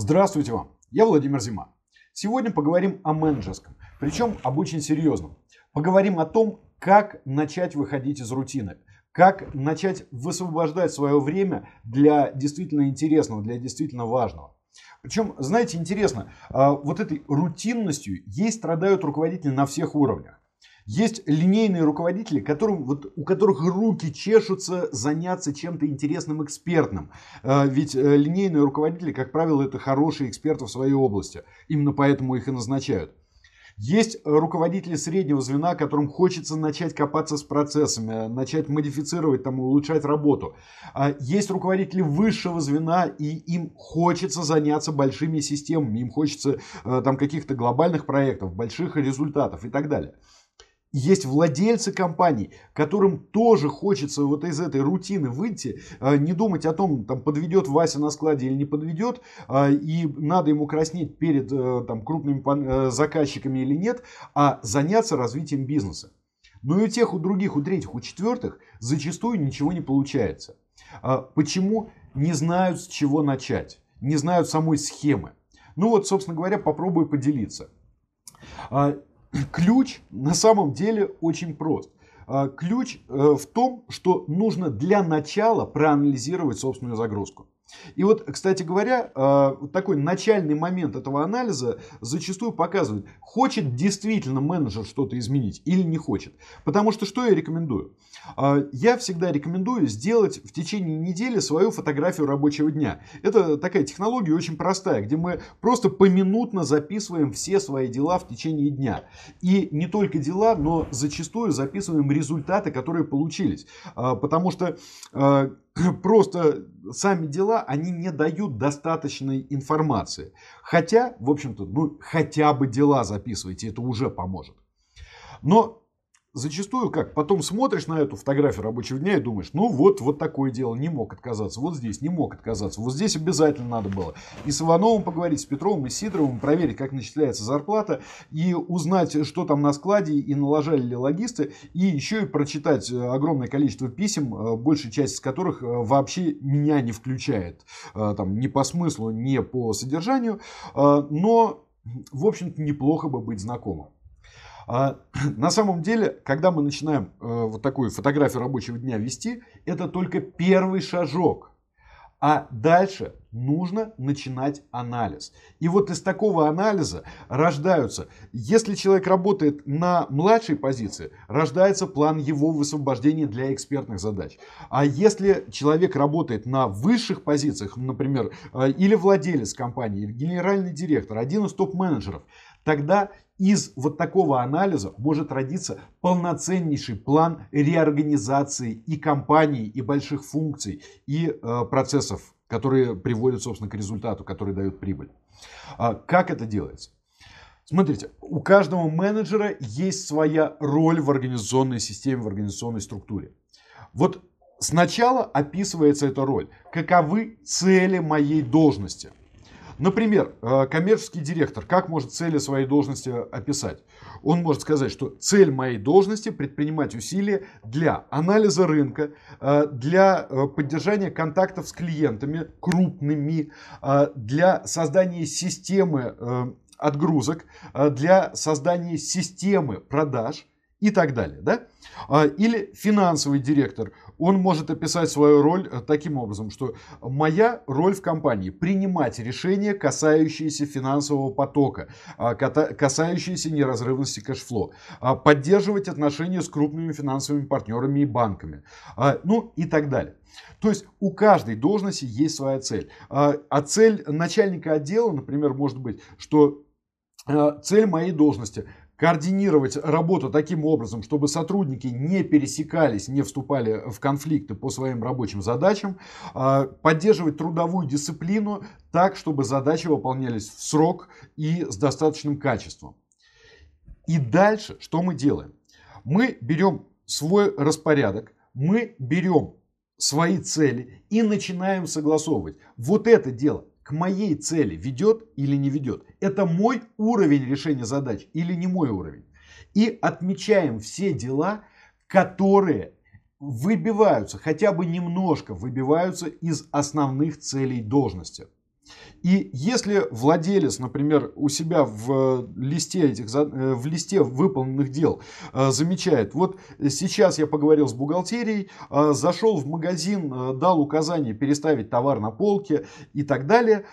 Здравствуйте вам, я Владимир Зима. Сегодня поговорим о менеджерском, причем об очень серьезном. Поговорим о том, как начать выходить из рутины, как начать высвобождать свое время для действительно интересного, для действительно важного. Причем, знаете, интересно, а, вот этой рутинностью ей страдают руководители на всех уровнях. Есть линейные руководители, которым, вот, у которых руки чешутся заняться чем-то интересным, экспертным. А, ведь э, линейные руководители, как правило, это хорошие эксперты в своей области. Именно поэтому их и назначают. Есть руководители среднего звена, которым хочется начать копаться с процессами, начать модифицировать, там, улучшать работу. А есть руководители высшего звена, и им хочется заняться большими системами, им хочется э, там, каких-то глобальных проектов, больших результатов и так далее. Есть владельцы компаний, которым тоже хочется вот из этой рутины выйти, а, не думать о том, там, подведет Вася на складе или не подведет, а, и надо ему краснеть перед э, там, крупными э, заказчиками или нет, а заняться развитием бизнеса. Но и у тех, у других, у третьих, у четвертых зачастую ничего не получается. А, почему? Не знают, с чего начать, не знают самой схемы. Ну вот, собственно говоря, попробую поделиться. Ключ на самом деле очень прост. А, ключ э, в том, что нужно для начала проанализировать собственную загрузку. И вот, кстати говоря, э, такой начальный момент этого анализа зачастую показывает, хочет действительно менеджер что-то изменить или не хочет. Потому что что я рекомендую? Э, я всегда рекомендую сделать в течение недели свою фотографию рабочего дня. Это такая технология очень простая, где мы просто поминутно записываем все свои дела в течение дня. И не только дела, но зачастую записываем результаты, которые получились. Э, потому что просто сами дела, они не дают достаточной информации. Хотя, в общем-то, ну, хотя бы дела записывайте, это уже поможет. Но зачастую как? Потом смотришь на эту фотографию рабочего дня и думаешь, ну вот, вот такое дело, не мог отказаться. Вот здесь не мог отказаться. Вот здесь обязательно надо было. И с Ивановым поговорить, с Петровым и Сидоровым, проверить, как начисляется зарплата, и узнать, что там на складе, и налажали ли логисты, и еще и прочитать э, огромное количество писем, э, большая часть из которых э, вообще меня не включает. Там, ни по смыслу, ни по содержанию. Но, в общем-то, неплохо бы быть знакомым. А, на самом деле, когда мы начинаем э, вот такую фотографию рабочего дня вести, это только первый шажок. А дальше нужно начинать анализ. И вот из такого анализа рождаются, если человек работает на младшей позиции, рождается план его высвобождения для экспертных задач. А если человек работает на высших позициях, например, э, или владелец компании, или генеральный директор, один из топ-менеджеров, тогда из вот такого анализа может родиться полноценнейший план реорганизации и компании, и больших функций, и э, процессов, которые приводят, собственно, к результату, который дают прибыль. А как это делается? Смотрите, у каждого менеджера есть своя роль в организационной системе, в организационной структуре. Вот сначала описывается эта роль. Каковы цели моей должности? Например, э, коммерческий директор как может цели своей должности описать? Он может сказать, что цель моей должности предпринимать усилия для анализа рынка, э, для э, поддержания контактов с клиентами крупными, для создания системы отгрузок, для создания системы продаж и так далее. Да? Или финансовый директор он может описать свою роль э, таким образом, что моя роль в компании принимать решения, касающиеся финансового потока, а, касающиеся неразрывности кэшфло, а, поддерживать отношения с крупными финансовыми партнерами и банками, а, ну и так далее. То есть у каждой должности есть своя цель. А цель начальника отдела, например, может быть, что цель моей должности координировать работу таким образом, чтобы сотрудники не пересекались, не вступали в конфликты по своим рабочим задачам, а, поддерживать трудовую дисциплину так, чтобы задачи выполнялись в срок и с достаточным качеством. И дальше что мы делаем? Мы берем свой распорядок, мы берем свои цели и начинаем согласовывать. Вот это дело к моей цели ведет или не ведет. Это мой уровень решения задач или не мой уровень. И отмечаем все дела, которые выбиваются, хотя бы немножко выбиваются из основных целей должности. И если владелец, например, у себя в листе, этих, э, в листе выполненных дел э, замечает, вот сейчас я поговорил с бухгалтерией, э, зашел в магазин, дал указание переставить товар на полке и так далее,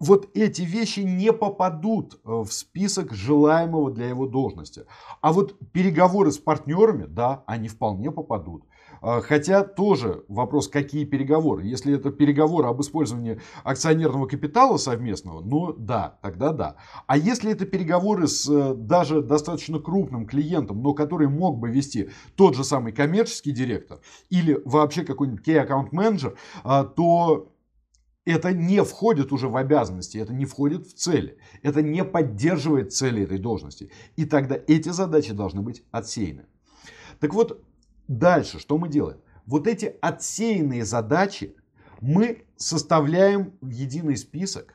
вот эти вещи не попадут в список желаемого для его должности. А вот переговоры с партнерами, да, они вполне попадут. А, хотя тоже вопрос, какие переговоры. Если это переговоры об использовании акционерного капитала совместного, ну да, тогда да. А если это переговоры с э, даже достаточно крупным клиентом, но который мог бы вести тот же самый коммерческий директор или вообще какой-нибудь key account manager, а, то это не входит уже в обязанности, это не входит в цели, это не поддерживает цели этой должности. И тогда эти задачи должны быть отсеяны. Так вот, Дальше что мы делаем? Вот эти отсеянные задачи мы составляем в единый список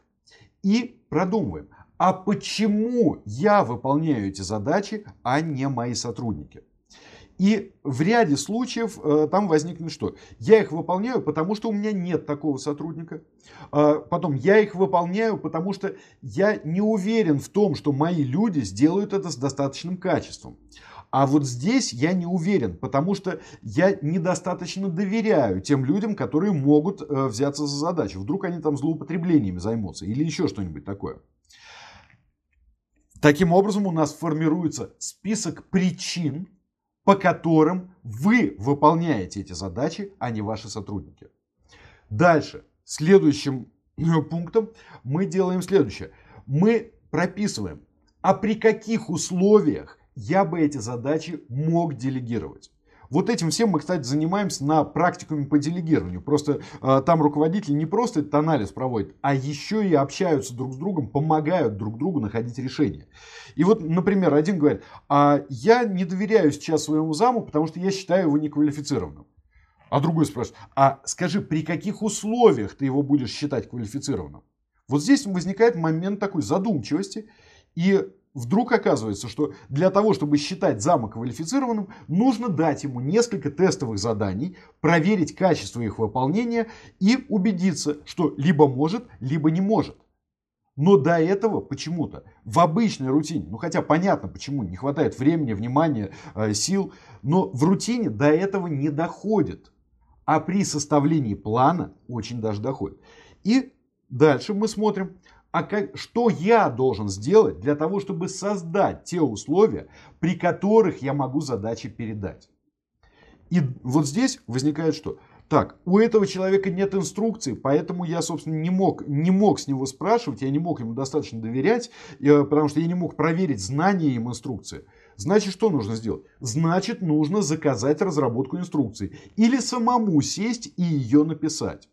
и продумываем. А почему я выполняю эти задачи, а не мои сотрудники? И в ряде случаев э, там возникнет что? Я их выполняю, потому что у меня нет такого сотрудника. Э, потом я их выполняю, потому что я не уверен в том, что мои люди сделают это с достаточным качеством. А вот здесь я не уверен, потому что я недостаточно доверяю тем людям, которые могут э, взяться за задачу. Вдруг они там злоупотреблениями займутся или еще что-нибудь такое. Таким образом у нас формируется список причин, по которым вы выполняете эти задачи, а не ваши сотрудники. Дальше, следующим э, пунктом мы делаем следующее. Мы прописываем, а при каких условиях я бы эти задачи мог делегировать. Вот этим всем мы, кстати, занимаемся на практикуме по делегированию. Просто э, там руководители не просто этот анализ проводят, а еще и общаются друг с другом, помогают друг другу находить решения. И вот, например, один говорит, а я не доверяю сейчас своему заму, потому что я считаю его неквалифицированным. А другой спрашивает, а скажи, при каких условиях ты его будешь считать квалифицированным? Вот здесь возникает момент такой задумчивости. И Вдруг оказывается, что для того, чтобы считать зама квалифицированным, нужно дать ему несколько тестовых заданий, проверить качество их выполнения и убедиться, что либо может, либо не может. Но до этого почему-то в обычной рутине, ну хотя понятно почему, не хватает времени, внимания, э, сил, но в рутине до этого не доходит. А при составлении плана очень даже доходит. И дальше мы смотрим, а как, что я должен сделать для того, чтобы создать те условия, при которых я могу задачи передать. И вот здесь возникает что? Так, у этого человека нет инструкции, поэтому я, собственно, не мог, не мог с него спрашивать, я не мог ему достаточно доверять, э, потому что я не мог проверить знания им инструкции. Значит, что нужно сделать? Значит, нужно заказать разработку инструкции. Или самому сесть и ее написать.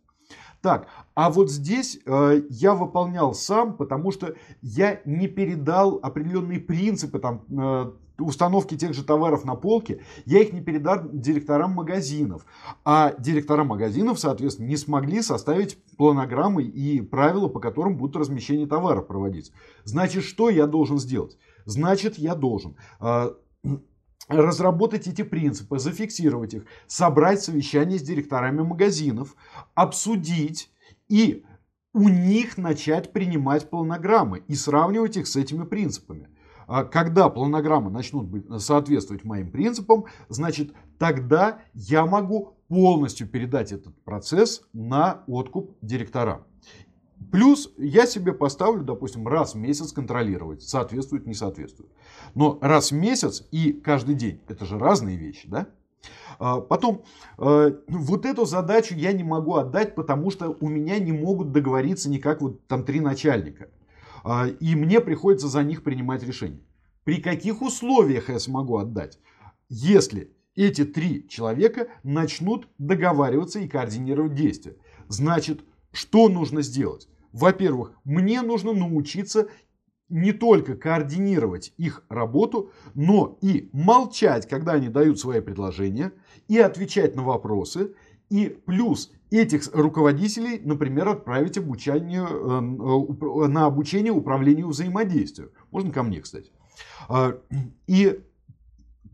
Так, а вот здесь э, я выполнял сам, потому что я не передал определенные принципы там, э, установки тех же товаров на полке, я их не передал директорам магазинов. А директора магазинов, соответственно, не смогли составить планограммы и правила, по которым будут размещение товаров проводиться. Значит, что я должен сделать? Значит, я должен э, разработать эти принципы, зафиксировать их, собрать совещание с директорами магазинов, обсудить и у них начать принимать планограммы и сравнивать их с этими принципами. А когда планограммы начнут соответствовать моим принципам, значит тогда я могу полностью передать этот процесс на откуп директорам. Плюс я себе поставлю, допустим, раз в месяц контролировать, соответствует, не соответствует. Но раз в месяц и каждый день, это же разные вещи, да? А, потом, э, вот эту задачу я не могу отдать, потому что у меня не могут договориться никак вот там три начальника. А, и мне приходится за них принимать решения. При каких условиях я смогу отдать? Если эти три человека начнут договариваться и координировать действия. Значит, что нужно сделать? Во-первых, мне нужно научиться не только координировать их работу, но и молчать, когда они дают свои предложения, и отвечать на вопросы, и плюс этих руководителей, например, отправить обучению, э, на обучение управлению взаимодействию. Можно ко мне, кстати. А, и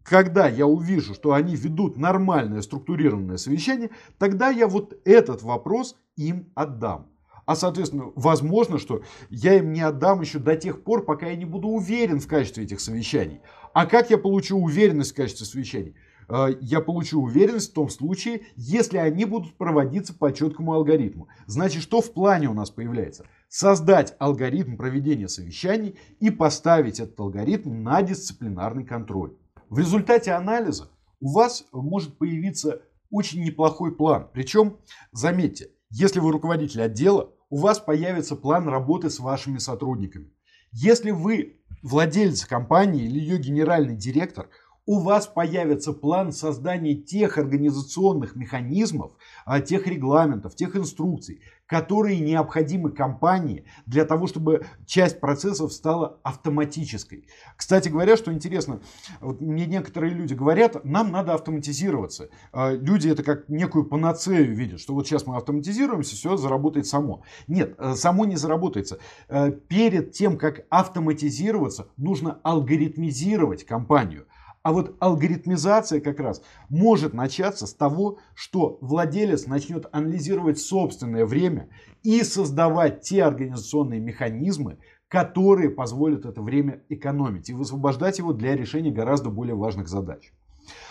когда я увижу, что они ведут нормальное структурированное совещание, тогда я вот этот вопрос им отдам. А, соответственно, возможно, что я им не отдам еще до тех пор, пока я не буду уверен в качестве этих совещаний. А как я получу уверенность в качестве совещаний? Э, я получу уверенность в том случае, если они будут проводиться по четкому алгоритму. Значит, что в плане у нас появляется? Создать алгоритм проведения совещаний и поставить этот алгоритм на дисциплинарный контроль. В результате анализа у вас может появиться очень неплохой план. Причем, заметьте, если вы руководитель отдела, у вас появится план работы с вашими сотрудниками. Если вы владелец компании или ее генеральный директор – у вас появится план создания тех организационных механизмов, а, тех регламентов, тех инструкций, которые необходимы компании для того, чтобы часть процессов стала автоматической. Кстати говоря, что интересно, вот мне некоторые люди говорят, нам надо автоматизироваться. А, люди это как некую панацею видят, что вот сейчас мы автоматизируемся, все заработает само. Нет, э, само не заработается. Э, перед тем, как автоматизироваться, нужно алгоритмизировать компанию. А вот алгоритмизация как раз может начаться с того, что владелец начнет анализировать собственное время и создавать те организационные механизмы, которые позволят это время экономить и высвобождать его для решения гораздо более важных задач.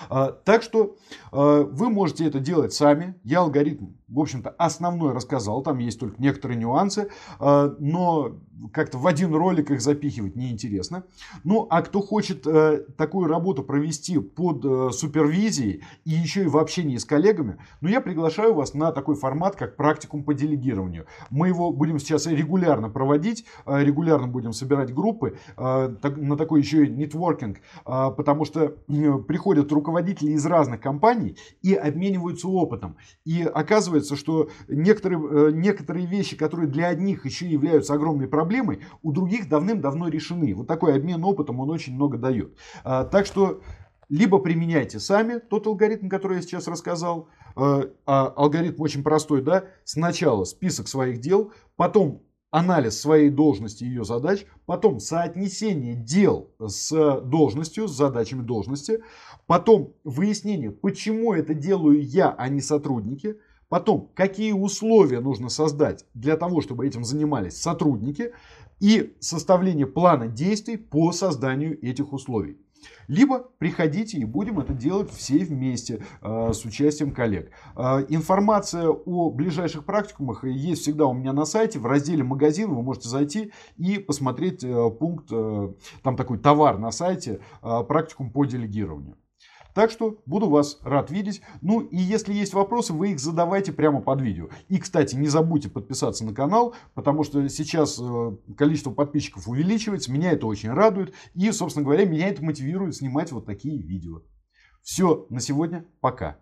А, так что а, вы можете это делать сами. Я алгоритм, в общем-то, основной рассказал. Там есть только некоторые нюансы. А, но как-то в один ролик их запихивать неинтересно. Ну, а кто хочет э, такую работу провести под э, супервизией и еще и в общении с коллегами, ну, я приглашаю вас на такой формат, как практикум по делегированию. Мы его будем сейчас регулярно проводить, э, регулярно будем собирать группы, на такой еще и нетворкинг, потому что э, приходят руководители из разных компаний и обмениваются опытом. И оказывается, что некоторые, э, некоторые вещи, которые для одних еще являются огромной проблемой, у других давным-давно решены. Вот такой обмен опытом, он очень много дает. А, так что либо применяйте сами тот алгоритм, который я сейчас рассказал. А, а алгоритм очень простой, да. Сначала список своих дел, потом анализ своей должности и ее задач, потом соотнесение дел с должностью, с задачами должности, потом выяснение, почему это делаю я, а не сотрудники, Потом, какие условия нужно создать для того, чтобы этим занимались сотрудники и составление плана действий по созданию этих условий. Либо приходите и будем это делать все вместе э, с участием коллег. Э, информация о ближайших практикумах есть всегда у меня на сайте. В разделе магазин вы можете зайти и посмотреть э, пункт, там такой товар на сайте, практикум по делегированию. Так что буду вас рад видеть. Ну и если есть вопросы, вы их задавайте прямо под видео. И, кстати, не забудьте подписаться на канал, потому что сейчас э, количество подписчиков увеличивается. Меня это очень радует. И, собственно говоря, меня это мотивирует снимать вот такие видео. Все на сегодня. Пока.